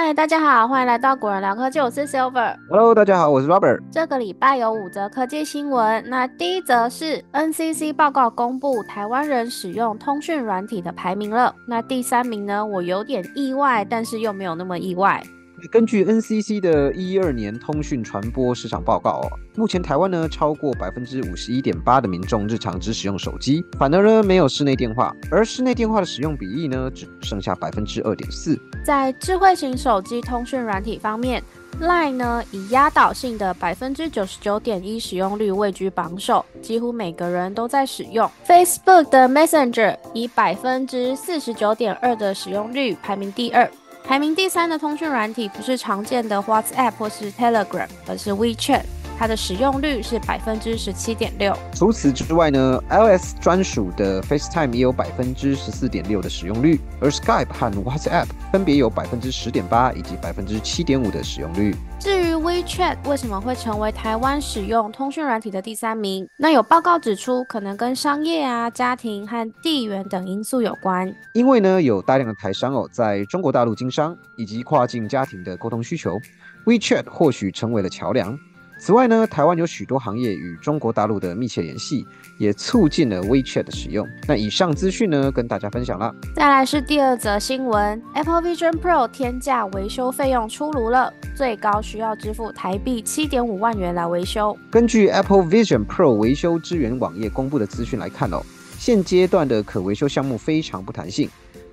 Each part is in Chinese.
嗨，大家好，欢迎来到果仁聊科技，我是 Silver。Hello，大家好，我是 Robert。这个礼拜有五则科技新闻，那第一则是 NCC 报告公布台湾人使用通讯软体的排名了。那第三名呢，我有点意外，但是又没有那么意外。根据 NCC 的一二年通讯传播市场报告哦，目前台湾呢超过百分之五十一点八的民众日常只使用手机，反而呢没有室内电话，而室内电话的使用比例呢只剩下百分之二点四。在智慧型手机通讯软体方面，Line 呢以压倒性的百分之九十九点一使用率位居榜首，几乎每个人都在使用。Facebook 的 Messenger 以百分之四十九点二的使用率排名第二。排名第三的通讯软体不是常见的 WhatsApp 或是 Telegram，而是 WeChat，它的使用率是百分之十七点六。除此之外呢，iOS 专属的 FaceTime 也有百分之十四点六的使用率，而 Skype 和 WhatsApp 分别有百分之十点八以及百分之七点五的使用率。至于 WeChat 为什么会成为台湾使用通讯软体的第三名？那有报告指出，可能跟商业啊、家庭和地缘等因素有关。因为呢，有大量的台商哦，在中国大陆经商以及跨境家庭的沟通需求，WeChat 或许成为了桥梁。此外呢，台湾有许多行业与中国大陆的密切联系，也促进了 WeChat 的使用。那以上资讯呢，跟大家分享了。再来是第二则新闻，Apple Vision Pro 天价维修费用出炉了，最高需要支付台币七点五万元来维修。根据 Apple Vision Pro 维修支援网页公布的资讯来看哦，现阶段的可维修项目非常不弹性。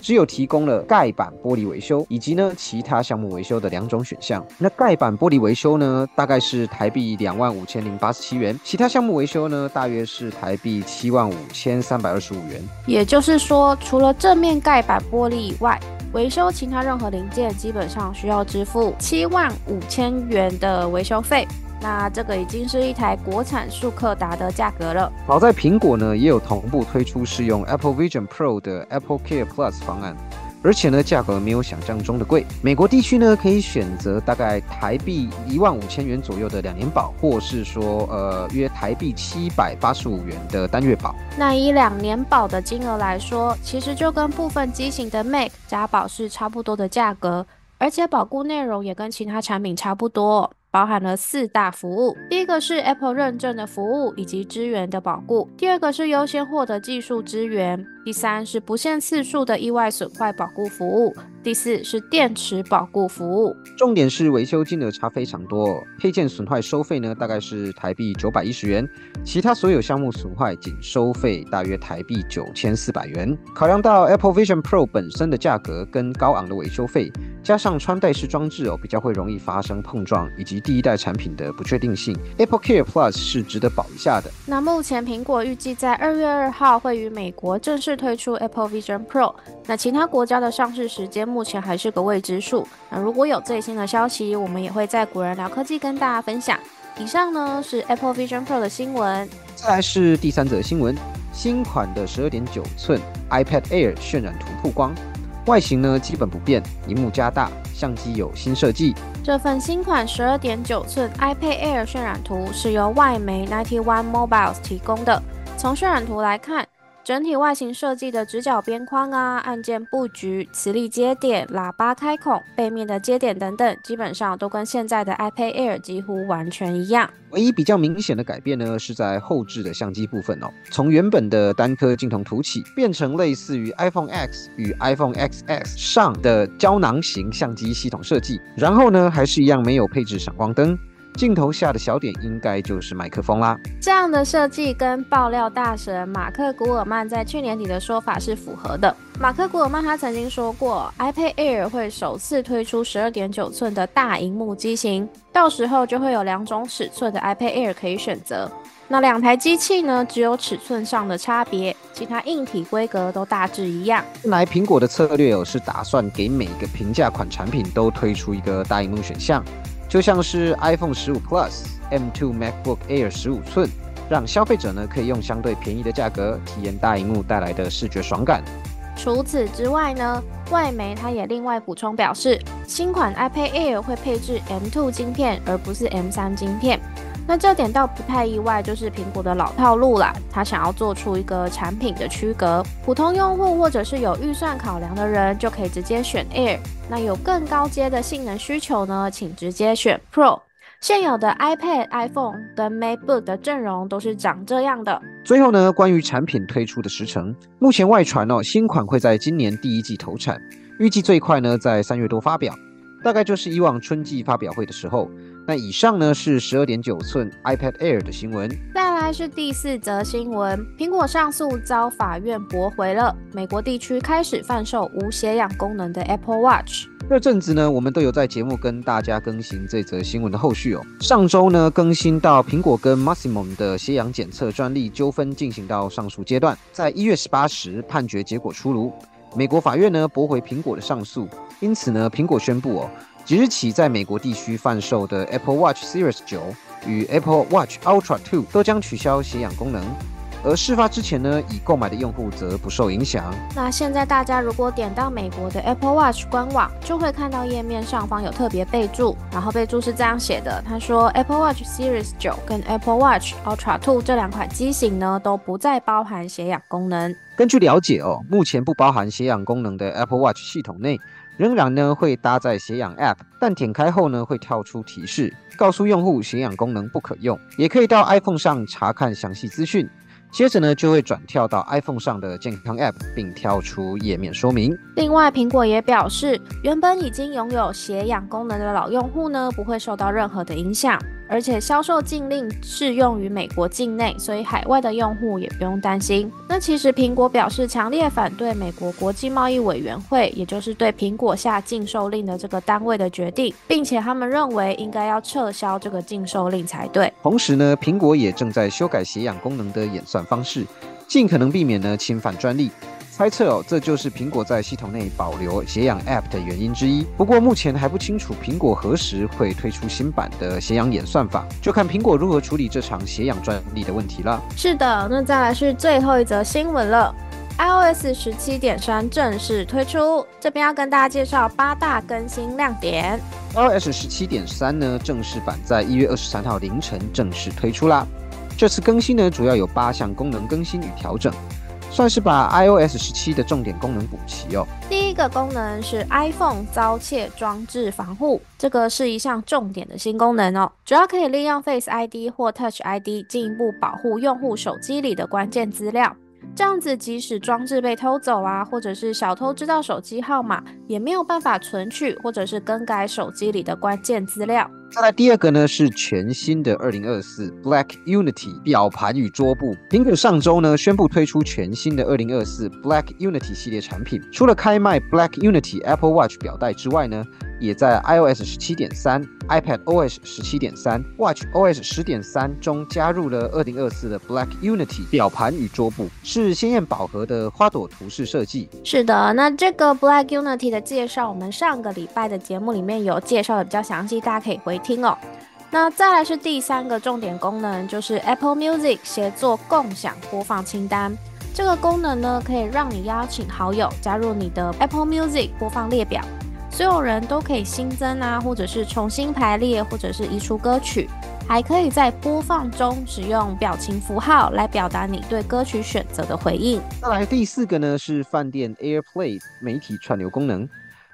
只有提供了盖板玻璃维修以及呢其他项目维修的两种选项。那盖板玻璃维修呢，大概是台币两万五千零八十七元；其他项目维修呢，大约是台币七万五千三百二十五元。也就是说，除了正面盖板玻璃以外，维修其他任何零件基本上需要支付七万五千元的维修费。那这个已经是一台国产速克达的价格了。好在苹果呢也有同步推出适用 Apple Vision Pro 的 Apple Care Plus 方案，而且呢价格没有想象中的贵。美国地区呢可以选择大概台币一万五千元左右的两年保，或是说呃约台币七百八十五元的单月保。那以两年保的金额来说，其实就跟部分机型的 Mac 加保是差不多的价格，而且保固内容也跟其他产品差不多。包含了四大服务，第一个是 Apple 认证的服务以及资源的保护，第二个是优先获得技术资源，第三是不限次数的意外损坏保固服务，第四是电池保固服务。重点是维修金额差非常多，配件损坏收费呢大概是台币九百一十元，其他所有项目损坏仅收费大约台币九千四百元。考量到 Apple Vision Pro 本身的价格跟高昂的维修费，加上穿戴式装置哦比较会容易发生碰撞以及第一代产品的不确定性，Apple Care Plus 是值得保一下的。那目前苹果预计在二月二号会于美国正式推出 Apple Vision Pro，那其他国家的上市时间目前还是个未知数。那如果有最新的消息，我们也会在古人聊科技跟大家分享。以上呢是 Apple Vision Pro 的新闻。再来是第三则新闻，新款的十二点九寸 iPad Air 渲染图曝光。外形呢基本不变，荧幕加大，相机有新设计。这份新款十二点九寸 iPad Air 渲染图是由外媒 Ninety One Mobiles 提供的。从渲染图来看，整体外形设计的直角边框啊、按键布局、磁力接点、喇叭开孔、背面的接点等等，基本上都跟现在的 iPad Air 几乎完全一样。唯一比较明显的改变呢，是在后置的相机部分哦，从原本的单颗镜头凸起，变成类似于 iPhone X 与 iPhone XS 上的胶囊型相机系统设计。然后呢，还是一样没有配置闪光灯。镜头下的小点应该就是麦克风啦。这样的设计跟爆料大神马克·古尔曼在去年底的说法是符合的。马克·古尔曼他曾经说过，iPad Air 会首次推出十二点九寸的大荧幕机型，到时候就会有两种尺寸的 iPad Air 可以选择。那两台机器呢，只有尺寸上的差别，其他硬体规格都大致一样。看来苹果的策略哦是打算给每个平价款产品都推出一个大荧幕选项。就像是 iPhone 十五 Plus、M2 MacBook Air 十五寸，让消费者呢可以用相对便宜的价格体验大荧幕带来的视觉爽感。除此之外呢，外媒它也另外补充表示，新款 iPad Air 会配置 M2 晶片，而不是 M3 晶片。那这点倒不太意外，就是苹果的老套路啦。它想要做出一个产品的区隔，普通用户或者是有预算考量的人就可以直接选 Air。那有更高阶的性能需求呢，请直接选 Pro。现有的 iPad、iPhone 跟 MacBook 的阵容都是长这样的。最后呢，关于产品推出的时程，目前外传哦，新款会在今年第一季投产，预计最快呢在三月多发表，大概就是以往春季发表会的时候。那以上呢是十二点九寸 iPad Air 的新闻。再来是第四则新闻，苹果上诉遭法院驳回了，美国地区开始贩售无血氧功能的 Apple Watch。这阵子呢，我们都有在节目跟大家更新这则新闻的后续哦。上周呢，更新到苹果跟 Masimo 的血氧检测专利纠纷进行到上诉阶段，在一月十八时判决结果出炉，美国法院呢驳回苹果的上诉，因此呢，苹果宣布哦，即日起在美国地区贩售的 Apple Watch Series 九与 Apple Watch Ultra Two 都将取消血氧功能。而事发之前呢，已购买的用户则不受影响。那现在大家如果点到美国的 Apple Watch 官网，就会看到页面上方有特别备注，然后备注是这样写的：他说 Apple Watch Series 九跟 Apple Watch Ultra Two 这两款机型呢，都不再包含血氧功能。根据了解哦，目前不包含血氧功能的 Apple Watch 系统内，仍然呢会搭载血氧 App，但点开后呢会跳出提示，告诉用户血氧功能不可用。也可以到 iPhone 上查看详细资讯。接着呢，就会转跳到 iPhone 上的健康 App，并跳出页面说明。另外，苹果也表示，原本已经拥有血氧功能的老用户呢，不会受到任何的影响。而且销售禁令适用于美国境内，所以海外的用户也不用担心。那其实苹果表示强烈反对美国国际贸易委员会，也就是对苹果下禁售令的这个单位的决定，并且他们认为应该要撤销这个禁售令才对。同时呢，苹果也正在修改血氧功能的演算方式，尽可能避免呢侵犯专利。猜测哦，这就是苹果在系统内保留血氧 App 的原因之一。不过目前还不清楚苹果何时会推出新版的血氧演算法，就看苹果如何处理这场血氧专利的问题了。是的，那再来是最后一则新闻了，iOS 十七点三正式推出，这边要跟大家介绍八大更新亮点。iOS 十七点三呢，正式版在一月二十三号凌晨正式推出啦。这次更新呢，主要有八项功能更新与调整。算是把 iOS 十七的重点功能补齐哦。第一个功能是 iPhone 遭窃装置防护，这个是一项重点的新功能哦，主要可以利用 Face ID 或 Touch ID 进一步保护用户手机里的关键资料。这样子，即使装置被偷走啊，或者是小偷知道手机号码，也没有办法存取或者是更改手机里的关键资料。再来第二个呢，是全新的二零二四 Black Unity 表盘与桌布。苹果上周呢宣布推出全新的二零二四 Black Unity 系列产品，除了开卖 Black Unity Apple Watch 表带之外呢，也在 iOS 十七点三、iPad OS 十七点三、Watch OS 十点三中加入了二零二四的 Black Unity 表盘与桌布，是鲜艳饱和的花朵图式设计。是的，那这个 Black Unity 的介绍，我们上个礼拜的节目里面有介绍的比较详细，大家可以回。听哦，那再来是第三个重点功能，就是 Apple Music 协作共享播放清单。这个功能呢，可以让你邀请好友加入你的 Apple Music 播放列表，所有人都可以新增啊，或者是重新排列，或者是移除歌曲，还可以在播放中使用表情符号来表达你对歌曲选择的回应。再来第四个呢，是饭店 AirPlay 媒体串流功能。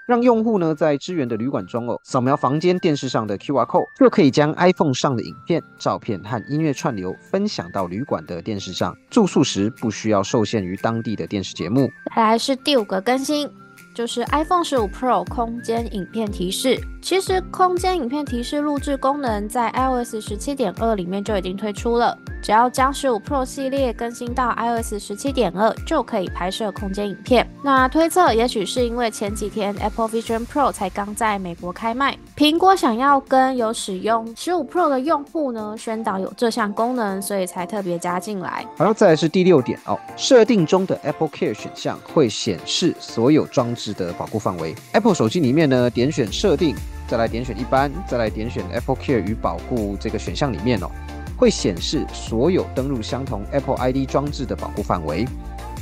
让用户呢在支援的旅馆中哦，扫描房间电视上的 QR code，就可以将 iPhone 上的影片、照片和音乐串流分享到旅馆的电视上。住宿时不需要受限于当地的电视节目。来是第五个更新，就是 iPhone 十五 Pro 空间影片提示。其实空间影片提示录制功能在 iOS 十七点二里面就已经推出了。只要将十五 Pro 系列更新到 iOS 十七点二，就可以拍摄空间影片。那推测，也许是因为前几天 Apple Vision Pro 才刚在美国开卖，苹果想要跟有使用十五 Pro 的用户呢宣导有这项功能，所以才特别加进来。好，再来是第六点哦，设定中的 Apple Care 选项会显示所有装置的保护范围。Apple 手机里面呢，点选设定，再来点选一般，再来点选 Apple Care 与保护这个选项里面哦。会显示所有登录相同 Apple ID 装置的保护范围。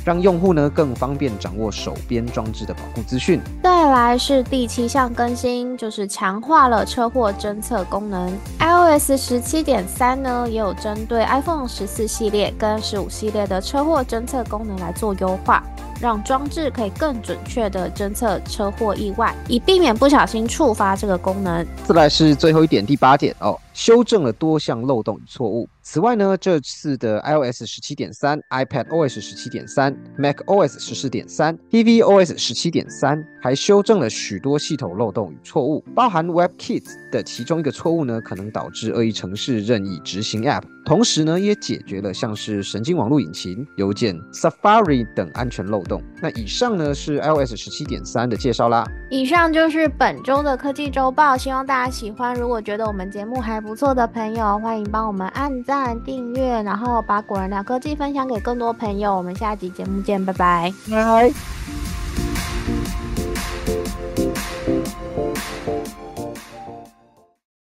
让用户呢更方便掌握手边装置的保护资讯。再来是第七项更新，就是强化了车祸侦测功能。iOS 十七点三呢，也有针对 iPhone 十四系列跟十五系列的车祸侦测功能来做优化。让装置可以更准确的侦测车祸意外，以避免不小心触发这个功能。再来是最后一点，第八点哦，修正了多项漏洞与错误。此外呢，这次的 iOS 十七点三、iPadOS 十七点三、macOS 十四点三、tvOS 十七点三，还修正了许多系统漏洞与错误，包含 WebKit 的其中一个错误呢，可能导致恶意程式任意执行 App。同时呢，也解决了像是神经网络引擎、邮件、Safari 等安全漏洞。那以上呢是 iOS 十七点三的介绍啦。以上就是本周的科技周报，希望大家喜欢。如果觉得我们节目还不不错的朋友，欢迎帮我们按赞。订阅，然后把果仁聊科技分享给更多朋友。我们下集节目见，拜拜。拜。